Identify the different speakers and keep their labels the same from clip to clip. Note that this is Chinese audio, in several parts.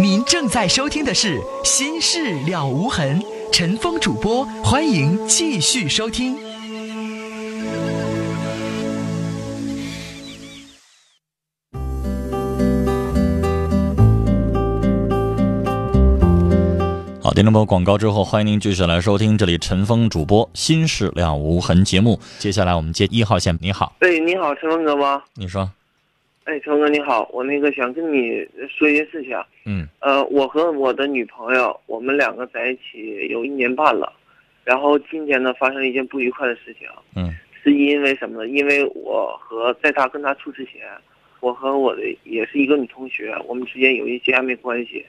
Speaker 1: 您正在收听的是《心事了无痕》，陈峰主播，欢迎继续收听。
Speaker 2: 好，听众朋友，广告之后，欢迎您继续来收听这里陈峰主播《心事了无痕》节目。接下来我们接一号线，你好，
Speaker 3: 哎，你好，陈峰哥吗？
Speaker 2: 你说，
Speaker 3: 哎，成哥你好，我那个想跟你说一件事情。
Speaker 2: 嗯
Speaker 3: 呃，我和我的女朋友，我们两个在一起有一年半了，然后今天呢发生了一件不愉快的事情，
Speaker 2: 嗯
Speaker 3: 是因为什么呢？因为我和在她跟她处之前，我和我的也是一个女同学，我们之间有一些暧昧关系，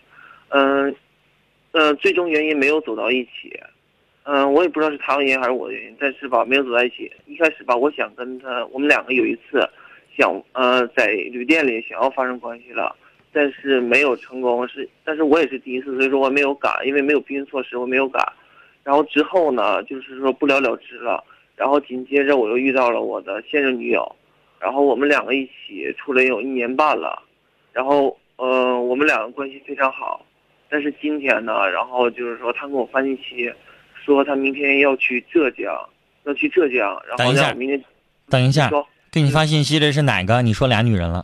Speaker 3: 嗯、呃，最终原因没有走到一起，嗯、我也不知道是她的原因还是我的原因，但是吧，没有走在一起。一开始吧，我想跟她，我们两个有一次想呃在旅店里想要发生关系了，但是没有成功，是但是我也是第一次，所以说我没有敢，因为没有避孕措施，我没有敢。然后之后呢，就是说不了了之了。然后紧接着我又遇到了我的现任女友，然后我们两个一起处了有一年半了，然后呃我们两个关系非常好，但是今天呢，然后就是说他跟我发信息，说他明天要去浙江，要去浙江，然
Speaker 2: 等一下
Speaker 3: 后让我明天
Speaker 2: 等一下，
Speaker 3: 说
Speaker 2: 给你发信息的是哪个？你说俩女人了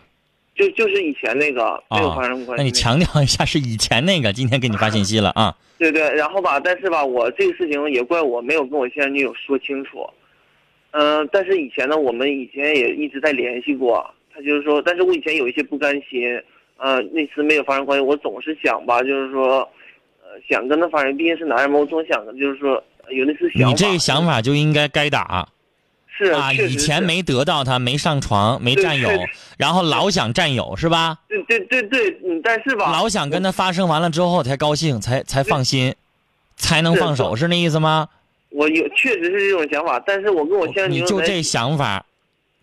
Speaker 3: 就就是以前那个没有
Speaker 2: 啊
Speaker 3: 发生关系、
Speaker 2: 那你强调一下是以前那个，今天给你发信息了啊？
Speaker 3: 对对，然后吧，但是吧，我这个事情也怪我没有跟我现任女友说清楚。嗯、但是以前呢，我们以前也一直在联系过。他就是说，但是我以前有一些不甘心，呃，那次没有发生关系，我总是想吧，就是说，呃，想跟他发生，毕竟是男人嘛，我总想着就是说有那次想法。
Speaker 2: 你这个想法就应该该打
Speaker 3: 是
Speaker 2: 啊！以前没得到他，没上床，没占有，然后老想占有是吧？
Speaker 3: 对对对对，嗯，但是吧，
Speaker 2: 老想跟他发生完了之后才高兴，才才放心，才能放手，是那意思吗？
Speaker 3: 我有确实是这种想法，但是我跟我现任女
Speaker 2: 你就这想法，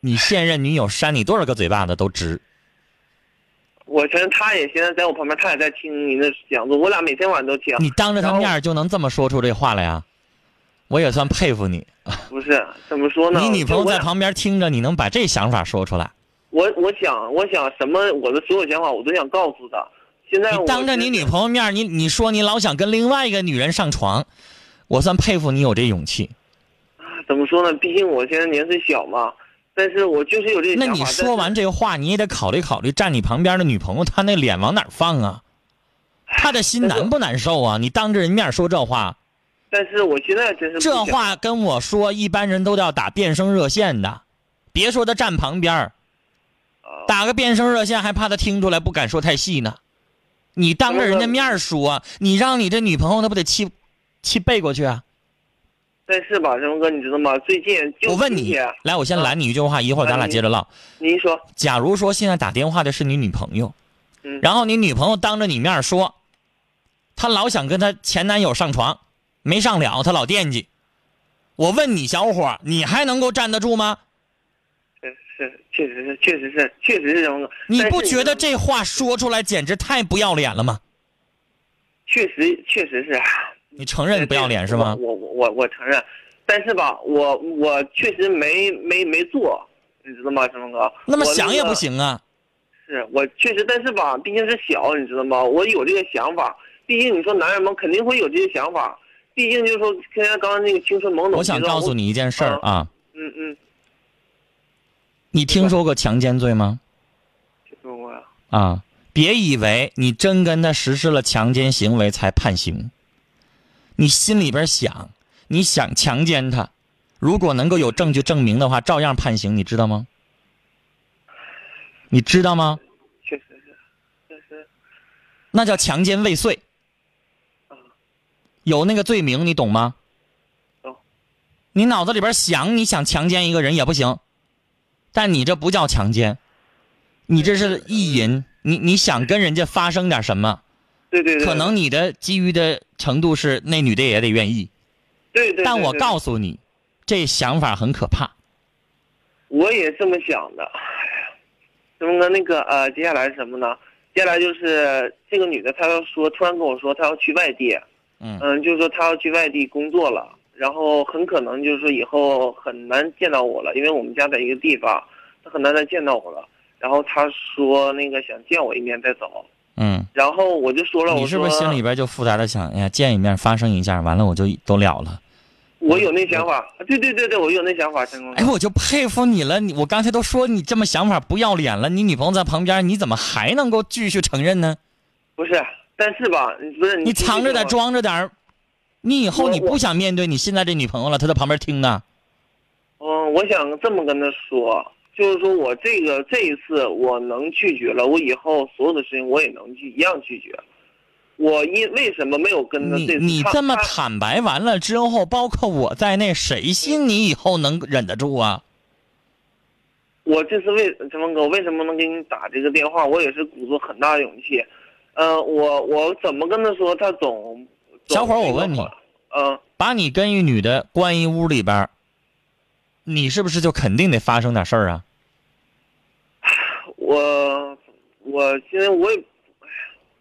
Speaker 2: 你现任女友扇你多少个嘴巴子都值。
Speaker 3: 我承认他也现在在我旁边，他也在听您的讲座，我俩每天晚上都听。
Speaker 2: 你当着他面就能这么说出这话来呀？我也算佩服你。
Speaker 3: 不是怎么说呢？
Speaker 2: 你女朋友在旁边听着，你能把这想法说出来？
Speaker 3: 我我想我想什么，我的所有想法我都想告诉她。现在我
Speaker 2: 你当着你女朋友面，你你说你老想跟另外一个女人上床，我算佩服你有这勇气。
Speaker 3: 怎么说呢？毕竟我现在年岁小嘛，但是我就是有这
Speaker 2: 那
Speaker 3: 想法。
Speaker 2: 你说完这话，你也得考虑考虑站你旁边的女朋友，她那脸往哪放啊？她的心难不难受啊？你当着人面说这话，
Speaker 3: 但是，我现在真是
Speaker 2: 这话跟我说，一般人都要打变声热线的，别说他站旁边儿
Speaker 3: 啊
Speaker 2: 打个变声热线还怕他听出来，不敢说太细呢。你当着人家面说，你让你这女朋友那不得气气背过去啊？
Speaker 3: 但是吧，陈峰哥，你知道吗？最近就
Speaker 2: 我问你，来，我先拦你一句话，一会儿咱俩接着唠。
Speaker 3: 您说，
Speaker 2: 假如说现在打电话的是你女朋友，
Speaker 3: 嗯
Speaker 2: 然后你女朋友当着你面说，她老想跟她前男友上床，没上了，他老惦记。我问你，小伙儿，你还能够站得住吗？
Speaker 3: 是是，确实是，确实是，确实是陈峰哥。
Speaker 2: 你不觉得这话说出来简直太不要脸了吗？
Speaker 3: 确实确实是？
Speaker 2: 你承认不要脸是吗？
Speaker 3: 我我我我承认，但是吧，我我确实没没没做，你知道吗，陈峰哥？
Speaker 2: 那么想也不。行啊！
Speaker 3: 是我确实，但是吧，毕竟是小，你知道吗？我有这个想法，毕竟你说男人们肯定会有这些想法，毕竟就是说，现在刚刚那个青春懵懂。
Speaker 2: 我想告诉，你一件事儿啊，
Speaker 3: 嗯嗯，
Speaker 2: 你听说过强奸罪吗？
Speaker 3: 听说过呀。
Speaker 2: 啊，别以为你真跟他实施了强奸行为才判刑，你心里边想，你想强奸他，如果能够有证据证明的话，照样判刑，你知道吗？你知道吗？
Speaker 3: 确实是，确实，
Speaker 2: 那叫强奸未遂，有那个罪名，你懂吗？
Speaker 3: 懂。
Speaker 2: 你脑子里边想你想强奸一个人也不行，但你这不叫强奸，你这是意淫，你你想跟人家发生点什么？
Speaker 3: 对对对，
Speaker 2: 可能你的基于的程度是那女的也得愿意，
Speaker 3: 对对。
Speaker 2: 但我告诉你，这想法很可怕。
Speaker 3: 我也这么想的。什么呢？那个呃，接下来是什么呢？接下来就是这个女的，她要说，突然跟我说她要去外地，
Speaker 2: 嗯
Speaker 3: 嗯，就是说他要去外地工作了，然后很可能就是说以后很难见到我了，因为我们家在一个地方，他很难再见到我了。然然后他说那个想见我一面再走，
Speaker 2: 嗯，
Speaker 3: 然后我就说了，
Speaker 2: 你是不是心里边就复杂的想，哎呀，见一面发生一下，完了我就都了了。
Speaker 3: 我有那想法，对对对对，我有那想法，陈工。
Speaker 2: 哎，我就佩服你了。你我刚才都说你这么想法不要脸了，你女朋友在旁边，你怎么还能够继续承认呢？
Speaker 3: 不是，但是吧，你不是
Speaker 2: 你藏着点，装着点儿，你以后你不想面对你现在这女朋友了，她在旁边听呢。
Speaker 3: 嗯，我想这么跟她说，就是说我这个这一次我能拒绝了，我以后所有的事情我也能去一样拒绝。我因为什么没有跟他
Speaker 2: 你
Speaker 3: 这次他
Speaker 2: 你这么坦白完了之后，包括我在内，谁信你以后能忍得住啊？
Speaker 3: 我这次为陈峰哥，我为什么能给你打这个电话？我也是鼓足很大的勇气。嗯、我我怎么跟他说？他总总
Speaker 2: 小伙儿我问你
Speaker 3: 话嗯、
Speaker 2: 把你跟一女的关一屋里边儿，你是不是就肯定得发生点事儿啊？
Speaker 3: 我我现在我也，哎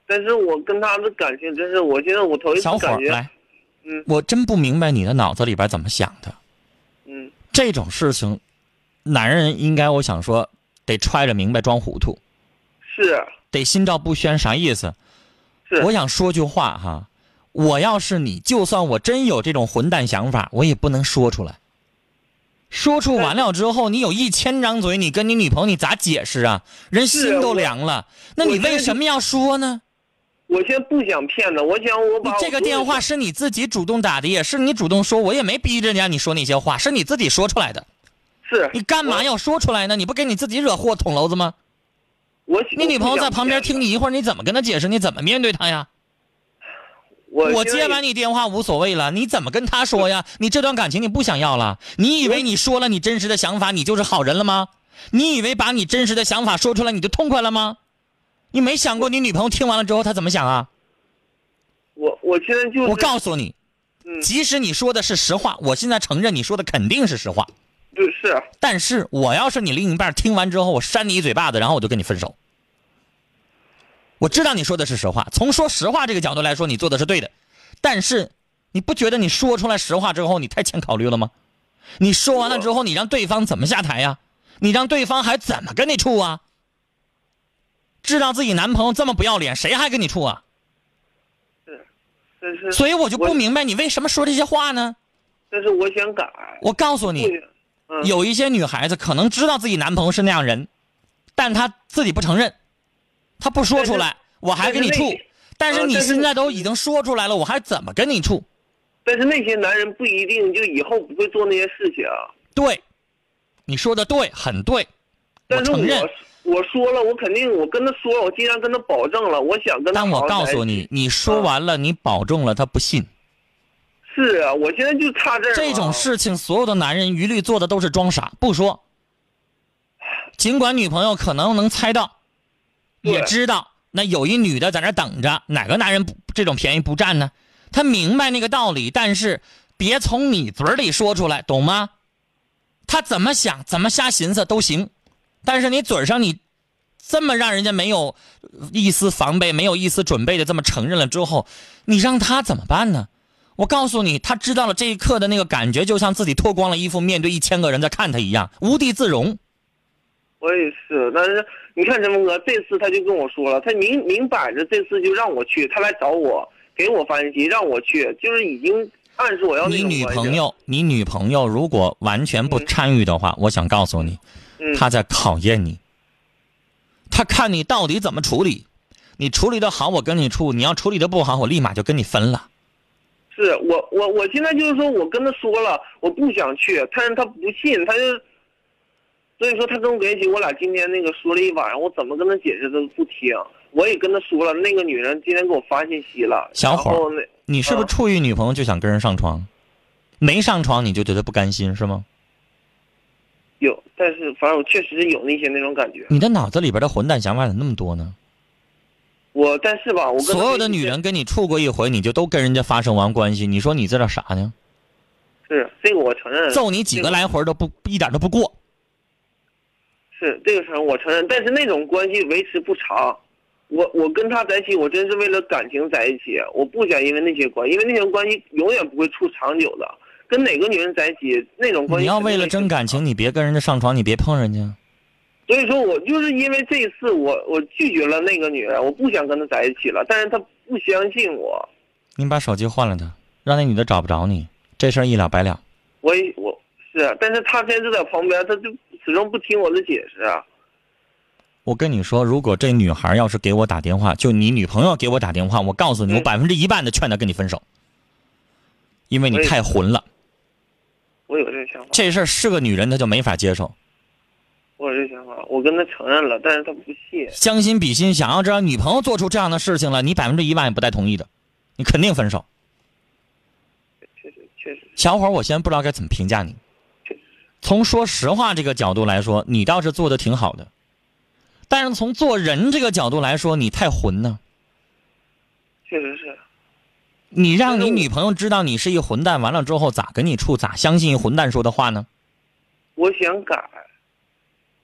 Speaker 3: 但是我跟他的感情真是，我现在我头一次
Speaker 2: 小伙
Speaker 3: 感觉，
Speaker 2: 儿来，
Speaker 3: 嗯
Speaker 2: 我真不明白你的脑子里边怎么想的。
Speaker 3: 嗯，
Speaker 2: 这种事情，男人应该我想说得揣着明白装糊涂，
Speaker 3: 是
Speaker 2: 得心照不宣。啥意思？
Speaker 3: 是，
Speaker 2: 我想说句话哈，我要是你，就算我真有这种混蛋想法，我也不能说出来。说出完了之后，你有一千张嘴，你跟你女朋友你咋解释啊？人心都凉了，那你为什么要说呢？
Speaker 3: 我现在不想骗他，我想我把
Speaker 2: 你这个电话是你自己主动打的，也是你主动说，我也没逼着人家你说那些话，是你自己说出来的。
Speaker 3: 是
Speaker 2: 你干嘛要说出来呢？你不给你自己惹祸捅娄子吗？
Speaker 3: 我
Speaker 2: 你女朋友在旁边听
Speaker 3: 你，
Speaker 2: 一会儿，你怎么跟她解释？你怎么面对她呀？
Speaker 3: 我
Speaker 2: 我接完你电话无所谓了，你怎么跟她说呀？你这段感情你不想要了？你以为你说了你真实的想法，你就是好人了吗？你以为把你真实的想法说出来你就痛快了吗？你没想过你女朋友听完了之后她怎么想啊？
Speaker 3: 我我现在就是
Speaker 2: 我告诉你，
Speaker 3: 嗯
Speaker 2: 即使你说的是实话，我现在承认你说的肯定是实话。
Speaker 3: 对是
Speaker 2: 但是我要是你另一半，听完之后我扇你一嘴巴子，然后我就跟你分手。我知道你说的是实话，从说实话这个角度来说，你做的是对的。但是你不觉得你说出来实话之后，你太欠考虑了吗？你说完了之后，你让对方怎么下台呀？你让对方还怎么跟你处啊？知道自己男朋友这么不要脸，谁还跟你处啊？
Speaker 3: 但是
Speaker 2: 所以我就不明白你为什么说这些话呢？
Speaker 3: 但是我想改，
Speaker 2: 我告诉你，
Speaker 3: 嗯
Speaker 2: 有一些女孩子可能知道自己男朋友是那样人，但她自己不承认，她不说出来，我还跟你处。但是你现在都已经说出来了，我还怎么跟你处？
Speaker 3: 但是那些男人不一定就以后不会做那些事情，
Speaker 2: 对，你说的对，很对，我
Speaker 3: 但是
Speaker 2: 承认。
Speaker 3: 我我说了，我肯定我跟他说了，我既然跟他保证了，我想跟他
Speaker 2: 但我告诉你，你说完了，你保证了，他不信。
Speaker 3: 是啊，我现在就差这
Speaker 2: 这种事情，所有的男人一律做的都是装傻，不说。尽管女朋友可能能猜到，也知道那有一女的在那等着，哪个男人不这种便宜不占呢？他明白那个道理，但是别从你嘴里说出来，懂吗？他怎么想，怎么瞎寻思都行，但是你嘴上你这么让人家没有一丝防备、没有一丝准备的这么承认了之后，你让他怎么办呢？我告诉你，他知道了这一刻的那个感觉，就像自己脱光了衣服，面对一千个人在看他一样，无地自容。
Speaker 3: 我也是，但是你看陈峰哥，这次他就跟我说了，他明明摆着这次就让我去，他来找我，给我发信息让我去，就是已经暗示我要
Speaker 2: 你女朋友，你女朋友如果完全不参与的话，我想告诉你，
Speaker 3: 嗯，
Speaker 2: 她在考验你。她看你到底怎么处理，你处理的好，我跟你处；你要处理的不好，我立马就跟你分了。
Speaker 3: 是我我我现在就是说我跟他说了，我不想去，但是他不信，他就，所以说他跟我在一起，我俩今天那个说了一晚上，我怎么跟他解释他都不听，我也跟他说了，那个女人今天给我发信息了，
Speaker 2: 小伙儿
Speaker 3: 然后
Speaker 2: 你是不是
Speaker 3: 嗯
Speaker 2: 处于女朋友就想跟人上床？没上床你就觉得不甘心是吗？
Speaker 3: 有，但是反正我确实是有那些那种感觉，
Speaker 2: 你的脑子里边的混蛋想法怎么那么多呢？
Speaker 3: 我但是吧，我跟
Speaker 2: 所有的女人跟你处过一回，你就都跟人家发生完关系，你说你这叫啥呢？
Speaker 3: 是这个我承认，
Speaker 2: 揍你几个来回都不一点都不过。
Speaker 3: 是这个承认我承认，但是那种关系维持不长。我我跟他在一起，我真是为了感情在一起，我不想因为那些关系，因为那些关系永远不会处长久的。跟哪个女人在一起，那种关系
Speaker 2: 你要为了
Speaker 3: 肯定会
Speaker 2: 争感情，你别跟人家上床，你别碰人家。
Speaker 3: 所以说我就是因为这一次我我拒绝了那个女人，我不想跟她在一起了，但是她不相信我，
Speaker 2: 你把手机换了她，让那女的找不着你，这事儿一了百了。
Speaker 3: 我也我是啊，但是她现在就在旁边，她就始终不听我的解释啊。
Speaker 2: 我跟你说，如果这女孩要是给我打电话，就你女朋友给我打电话，我告诉你，
Speaker 3: 嗯
Speaker 2: 我百分之一半的劝她跟你分手，因为你太混了。
Speaker 3: 我有这个想法，
Speaker 2: 这事儿是个女人，她就没法接受。
Speaker 3: 我有这想法，我跟他承认了，但是他不信。
Speaker 2: 将心比心，想要知道女朋友做出这样的事情了，你百分之一万也不带同意的，你肯定分手。
Speaker 3: 确实确实
Speaker 2: 小伙儿，我现在不知道该怎么评价你。从说实话这个角度来说，你倒是做的挺好的，但是从做人这个角度来说，你太混呢。
Speaker 3: 确实是，
Speaker 2: 你让你女朋友知道你是一混蛋，完了之后咋跟你处？咋相信一混蛋说的话呢？
Speaker 3: 我想改，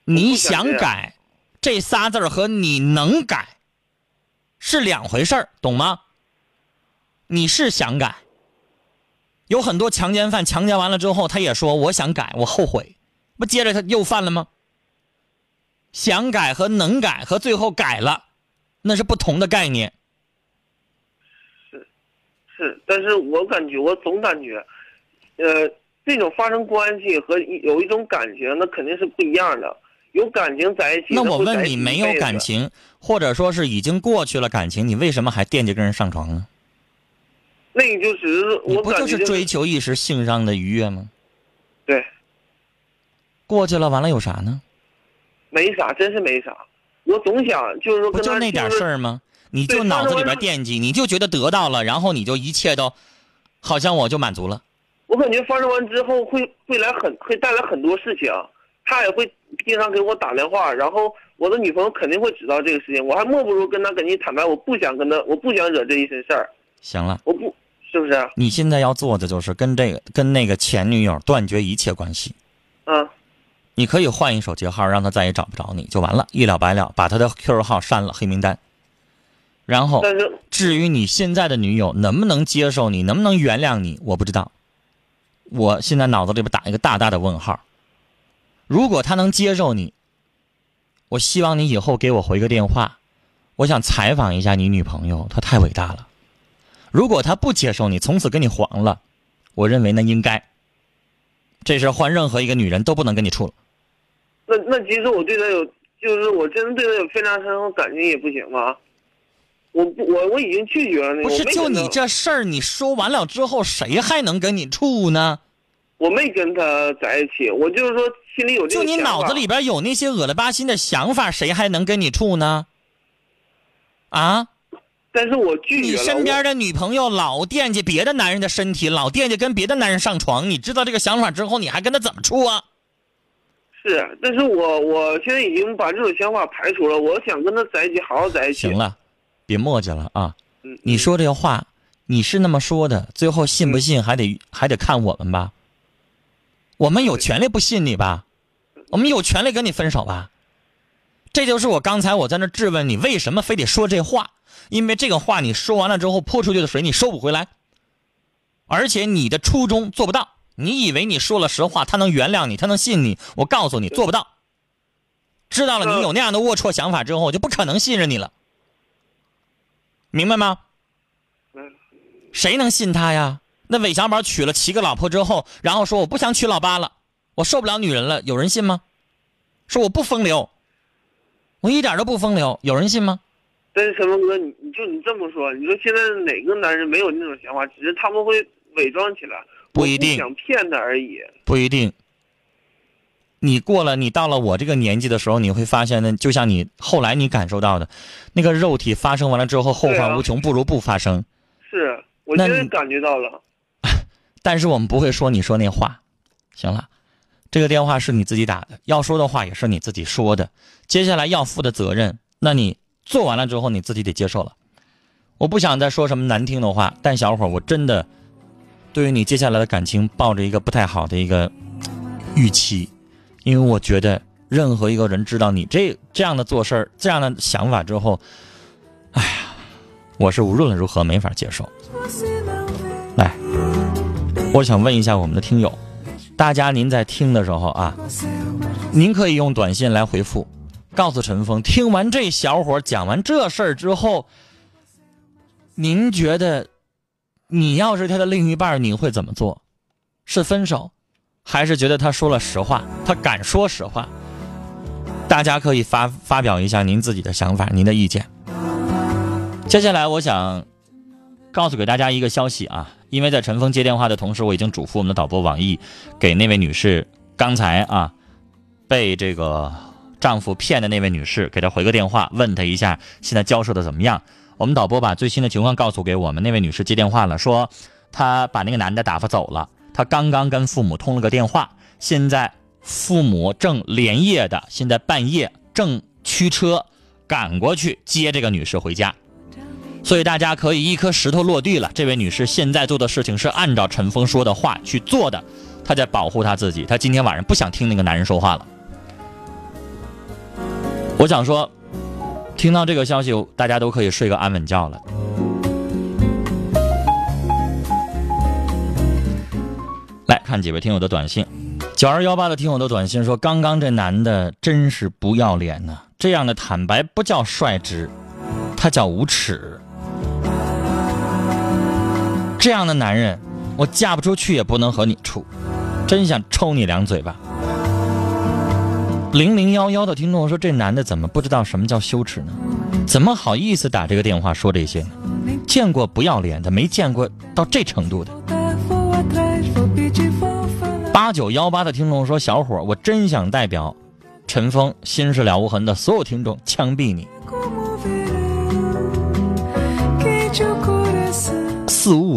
Speaker 2: 你
Speaker 3: 想
Speaker 2: 改，这仨字儿和你能改是两回事儿，懂吗？你是想改，有很多强奸犯强奸完了之后，他也说我想改，我后悔，不接着他又犯了吗？想改和能改和最后改了，那是不同的概念。
Speaker 3: 是，是但是我感觉我总感觉，呃，这种发生关系和有一种感情，那肯定是不一样的。有感情在一起，
Speaker 2: 那我问你，没有感情，或者说是已经过去了感情，你为什么还惦记跟人上床呢？
Speaker 3: 那你就只是
Speaker 2: 你不
Speaker 3: 我感觉
Speaker 2: 就是追求一时性上的愉悦吗？
Speaker 3: 对，
Speaker 2: 过去了，完了有啥呢？
Speaker 3: 没啥，真是没啥。我总想就是说
Speaker 2: 不就那点事儿吗？你就脑子里边惦记，你就觉得得到了，然后你就一切都，好像我就满足了。
Speaker 3: 我感觉发生完之后会会来很会带来很多事情，他也会经常给我打电话，然后我的女朋友肯定会知道这个事情，我还莫不如跟他跟你坦白，我不想跟他，我不想惹这一身事儿，
Speaker 2: 行了，
Speaker 3: 我不是不是？
Speaker 2: 你现在要做的就是跟这个跟那个前女友断绝一切关系。
Speaker 3: 嗯，
Speaker 2: 你可以换一手机号，让他再也找不着你就完了，一了百了，把他的 QQ 号删了黑名单。然后，
Speaker 3: 但是
Speaker 2: 至于你现在的女友能不能接受你，能不能原谅你，我不知道。我现在脑子里边打一个大大的问号。如果他能接受你，我希望你以后给我回个电话，我想采访一下你女朋友，她太伟大了。如果她不接受你，从此跟你黄了，我认为那应该。这事换任何一个女人都不能跟你处了。
Speaker 3: 那那其实我对他有，就是我真的对他有非常深厚感情也不行吗？我不我我已经拒绝了那个，
Speaker 2: 不是，就你这事儿，你说完了之后，谁还能跟你处呢？
Speaker 3: 我没跟他在一起，我就是说心里有这
Speaker 2: 就你
Speaker 3: 个想法
Speaker 2: 脑子里边有那些恶了吧心的想法，谁还能跟你处呢？啊，
Speaker 3: 但是我拒
Speaker 2: 你
Speaker 3: 绝你。
Speaker 2: 身边的女朋友老惦记别的男人的身体，老惦记跟别的男人上床，你知道这个想法之后，你还跟他怎么处啊？
Speaker 3: 是，但是我我现在已经把这种想法排除了，我想跟他在一起，好好在一起。
Speaker 2: 行，了，别磨叽了啊！
Speaker 3: 嗯，
Speaker 2: 你说这个话，你是那么说的，最后信不信还得还得看我们吧。我们有权利不信你吧，我们有权利跟你分手吧。这就是我刚才我在那质问你，为什么非得说这话？因为这个话你说完了之后，泼出去的水你收不回来，而且你的初衷做不到。你以为你说了实话，他能原谅你，他能信你？我告诉你，做不到。知道了你有那样的龌龊想法之后，我就不可能信任你了。明白吗？
Speaker 3: 嗯
Speaker 2: 谁能信他呀？那韦小宝娶了七个老婆之后，然后说我不想娶老八了，我受不了女人了，有人信吗？说我不风流，我一点都不风流，有人信吗？
Speaker 3: 但是陈峰哥，你你就你这么说，你说现在哪个男人没有那种想法？只是他们会伪装起来，
Speaker 2: 不一定
Speaker 3: 想骗他而已。
Speaker 2: 不一定。你过了，你到了我这个年纪的时候，你会发现呢，就像你后来你感受到的，那个肉体发生完了之后，后患无穷，不如不发生。
Speaker 3: 是我现在感觉到了。
Speaker 2: 但是我们不会说你说那话，行了，这个电话是你自己打的，要说的话也是你自己说的，接下来要负的责任，那你做完了之后你自己得接受了。我不想再说什么难听的话，但小伙，我真的对于你接下来的感情抱着一个不太好的一个预期，因为我觉得任何一个人知道你这这样的做事儿、这样的想法之后，哎呀，我是无论如何没法接受。来，我想问一下我们的听友，大家您在听的时候啊，您可以用短信来回复，告诉陈峰，听完这小伙讲完这事儿之后，您觉得你要是他的另一半，你会怎么做？是分手，还是觉得他说了实话？他敢说实话？大家可以发发表一下您自己的想法，您的意见。接下来，我想告诉给大家一个消息啊，因为在陈峰接电话的同时，我已经嘱咐我们的导播网易，给那位女士刚才啊被这个丈夫骗的那位女士，给她回个电话，问她一下现在交涉的怎么样。我们导播把最新的情况告诉给我们那位女士接电话了，说她把那个男的打发走了，她刚刚跟父母通了个电话，现在。父母正连夜的，现在半夜正驱车赶过去接这个女士回家，所以大家可以一颗石头落地了。这位女士现在做的事情是按照陈峰说的话去做的，她在保护她自己。她今天晚上不想听那个男人说话了。我想说，听到这个消息，大家都可以睡个安稳觉了。来看几位听友的短信。九二幺八的听友的短信说：“刚刚这男的真是不要脸呐！这样的坦白不叫率直，他叫无耻。这样的男人，我嫁不出去也不能和你处，真想抽你两嘴巴。”零零幺幺的听众说：“这男的怎么不知道什么叫羞耻呢？怎么好意思打这个电话说这些呢？见过不要脸的，没见过到这程度的。”八九幺八的听众说：“小伙，我真想代表陈峰心事了无痕的所有听众枪毙你。”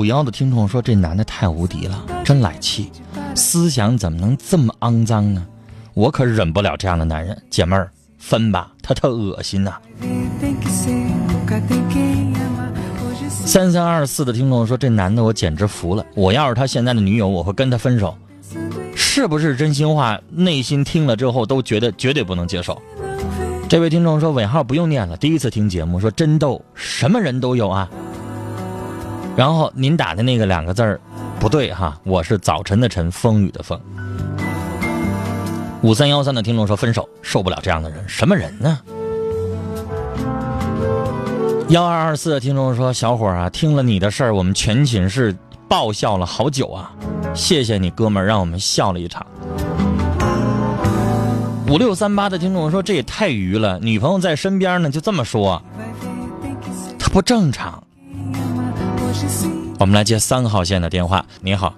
Speaker 2: 五幺的听众说：“这男的太无敌了，真来气，思想怎么能这么肮脏呢？我可忍不了这样的男人，姐妹儿分吧，他特恶心呐。”三三二四的听众说：“这男的我简直服了，我要是他现在的女友，我会跟他分手。”是不是真心话？内心听了之后都觉得绝对不能接受。这位听众说尾号不用念了，第一次听节目说真逗，什么人都有啊。然后您打的那个两个字儿不对哈，我是早晨的晨，风雨的风。五三幺三的听众说分手，受不了这样的人，什么人呢？幺二二四的听众说小伙啊，听了你的事儿，我们全寝室。爆笑了好久啊！谢谢你哥们儿，让我们笑了一场。五六三八的听众说：“这也太愚了，女朋友在身边呢，就这么说，他不正常。”我们来接三号线的电话。您好，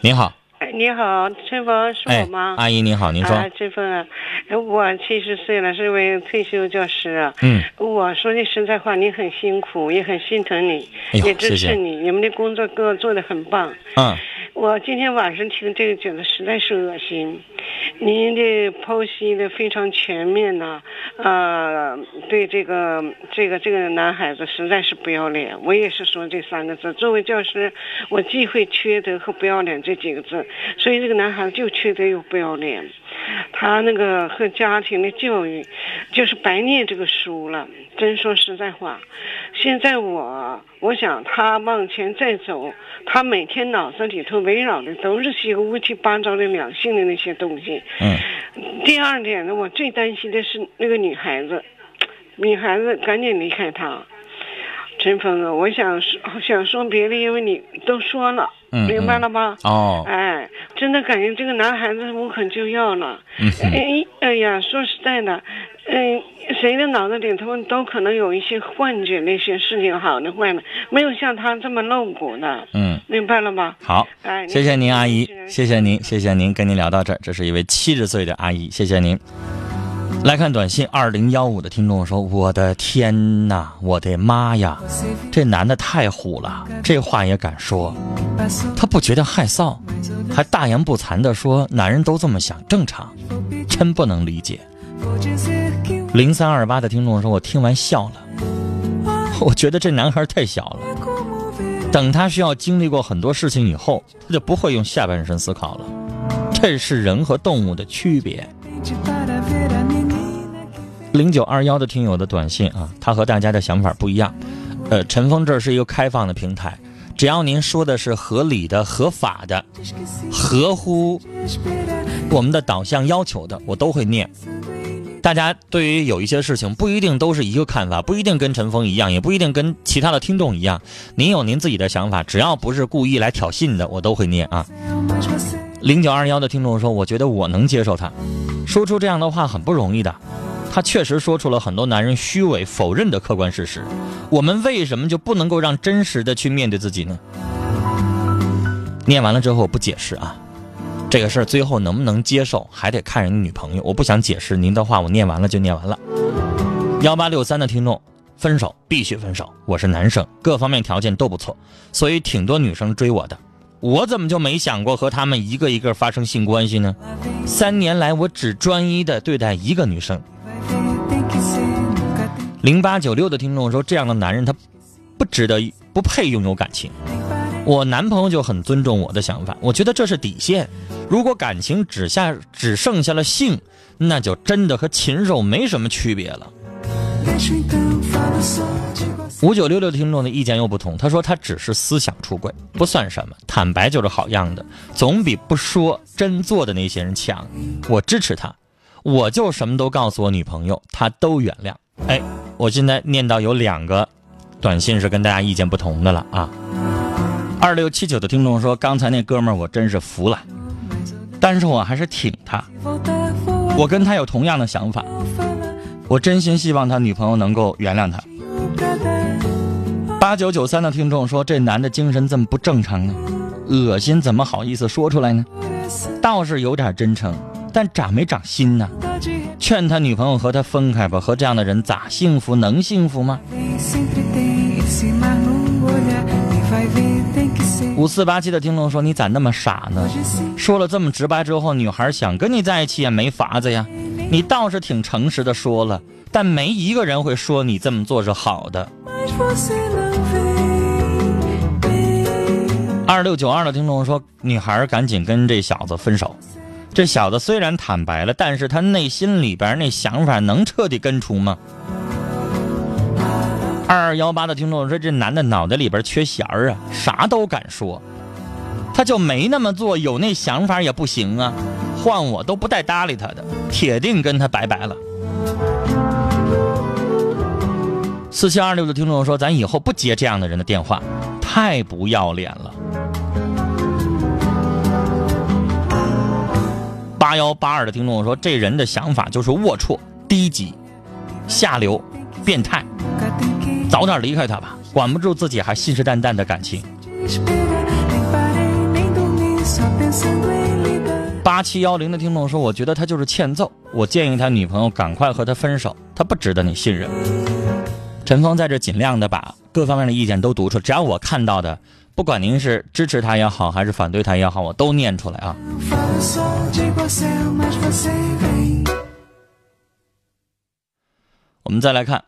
Speaker 2: 您好。
Speaker 4: 哎，你好，陈峰，是我吗？
Speaker 2: 阿姨，你好，您说。
Speaker 4: 陈峰啊，我七十岁了，是位退休教师。
Speaker 2: 嗯。
Speaker 4: 我说句实在话，你很辛苦，也很心疼你，也支持你。你们的工作给我做的很棒。
Speaker 2: 嗯。
Speaker 4: 我今天晚上听这个，觉得实在是恶心。您的剖析的非常全面呐，呃，对这个这个这个男孩子实在是不要脸。我也是说这三个字。作为教师，我忌讳缺德和不要脸这几个字。所以这个男孩子就缺德又不要脸。他那个和家庭的教育，就是白念这个书了。真说实在话，现在我我想他往前再走，他每天脑子里头围绕的都是些乌七八糟的两性的那些东西。
Speaker 2: 嗯。
Speaker 4: 第二点呢，我最担心的是那个女孩子，女孩子赶紧离开他。陈峰啊，我想说想说别的，因为你都说了。明白了吧？
Speaker 2: 哦，
Speaker 4: 哎，真的感觉这个男孩子无可救药了。嗯哎，哎呀，说实在的，嗯，谁的脑子里头都可能有一些幻觉，那些事情好的坏的，没有像他这么露骨的。
Speaker 2: 嗯，
Speaker 4: 明白了吗？
Speaker 2: 好，
Speaker 4: 哎，
Speaker 2: 谢谢您，阿姨，谢谢您，谢谢您，跟您聊到这儿，这是一位七十岁的阿姨，谢谢您。来看短信，二零幺五的听众说：“我的天哪，我的妈呀，这男的太虎了，这话也敢说，他不觉得害臊，还大言不惭的说男人都这么想，正常，真不能理解。”零三二八的听众说：“我听完笑了，我觉得这男孩太小了，等他需要经历过很多事情以后，他就不会用下半身思考了，这是人和动物的区别。”零九二幺的听友的短信啊，他和大家的想法不一样。呃，陈峰这是一个开放的平台，只要您说的是合理的、合法的、合乎我们的导向要求的，我都会念。大家对于有一些事情不一定都是一个看法，不一定跟陈峰一样，也不一定跟其他的听众一样。您有您自己的想法，只要不是故意来挑衅的，我都会念啊。零九二幺的听众说：“我觉得我能接受他说出这样的话很不容易的。他确实说出了很多男人虚伪否认的客观事实。我们为什么就不能够让真实的去面对自己呢？”念完了之后我不解释啊，这个事儿最后能不能接受还得看人家女朋友。我不想解释您的话，我念完了就念完了。幺八六三的听众，分手必须分手。我是男生，各方面条件都不错，所以挺多女生追我的。我怎么就没想过和他们一个一个发生性关系呢？三年来，我只专一的对待一个女生。零八九六的听众说，这样的男人他不值得，不配拥有感情。我男朋友就很尊重我的想法，我觉得这是底线。如果感情只下只剩下了性，那就真的和禽兽没什么区别了。五九六六听众的意见又不同，他说他只是思想出轨，不算什么，坦白就是好样的，总比不说真做的那些人强。我支持他，我就什么都告诉我女朋友，她都原谅。哎，我现在念到有两个短信是跟大家意见不同的了啊。二六七九的听众说，刚才那哥们儿我真是服了，但是我还是挺他，我跟他有同样的想法。我真心希望他女朋友能够原谅他。八九九三的听众说：“这男的精神这么不正常呢？恶心，怎么好意思说出来呢？倒是有点真诚，但长没长心呢？劝他女朋友和他分开吧，和这样的人咋幸福？能幸福吗？”五四八七的听众说：“你咋那么傻呢？说了这么直白之后，女孩想跟你在一起也没法子呀。”你倒是挺诚实的说了，但没一个人会说你这么做是好的。二六九二的听众说，女孩赶紧跟这小子分手。这小子虽然坦白了，但是他内心里边那想法能彻底根除吗？二二幺八的听众说，这男的脑袋里边缺弦儿啊，啥都敢说。他就没那么做，有那想法也不行啊！换我都不带搭理他的，铁定跟他拜拜了。四七二六的听众说：“咱以后不接这样的人的电话，太不要脸了。”八幺八二的听众说：“这人的想法就是龌龊、低级、下流、变态，早点离开他吧，管不住自己还信誓旦旦的感情。”八七幺零的听众说：“我觉得他就是欠揍，我建议他女朋友赶快和他分手，他不值得你信任。”陈峰在这尽量的把各方面的意见都读出，只要我看到的，不管您是支持他也好，还是反对他也好，我都念出来啊。我们再来看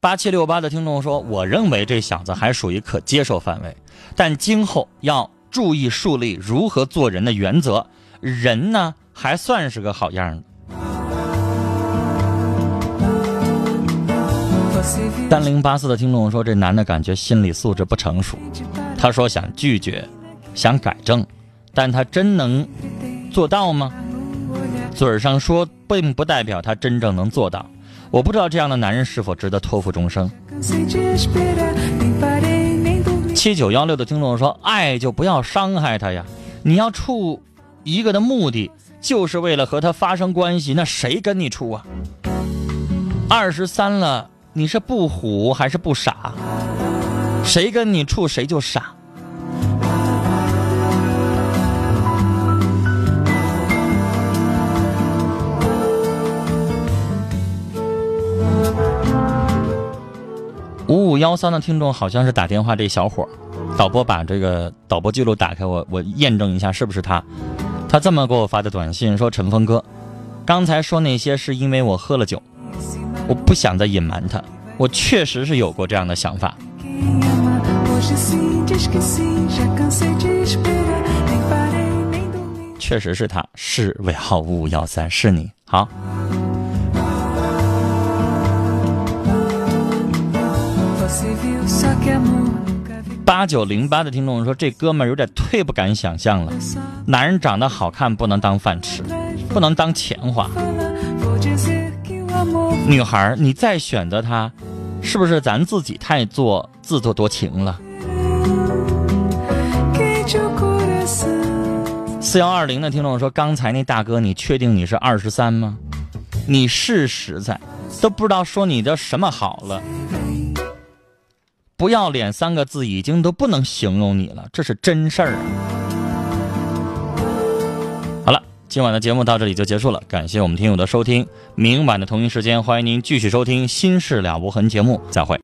Speaker 2: 八七六八的听众说：“我认为这小子还属于可接受范围，但今后要。”注意树立如何做人的原则，人呢还算是个好样的。三零八四的听众说，这男的感觉心理素质不成熟。他说想拒绝，想改正，但他真能做到吗？嘴上说，并不代表他真正能做到。我不知道这样的男人是否值得托付终生。七九幺六的听众说：“爱就不要伤害他呀！你要处一个的目的，就是为了和他发生关系，那谁跟你处啊？二十三了，你是不虎还是不傻？谁跟你处谁就傻。”五五幺三的听众好像是打电话这小伙导播把这个导播记录打开，我我验证一下是不是他。他这么给我发的短信说：“陈峰哥，刚才说那些是因为我喝了酒，我不想再隐瞒他，我确实是有过这样的想法。”确实是他，是尾号五五幺三，是你好。八九零八的听众说，这哥们儿有点太不敢想象了。男人长得好看不能当饭吃，不能当钱花。女孩，你再选择他，是不是咱自己太做自作多情了？四幺二零的听众说，刚才那大哥，你确定你是二十三吗？你是实在，都不知道说你的什么好了。不要脸三个字已经都不能形容你了，这是真事儿啊！今晚的节目到这里就结束了，感谢我们听友的收听。明晚的同一时间，欢迎您继续收听《心事了无痕》节目，再会。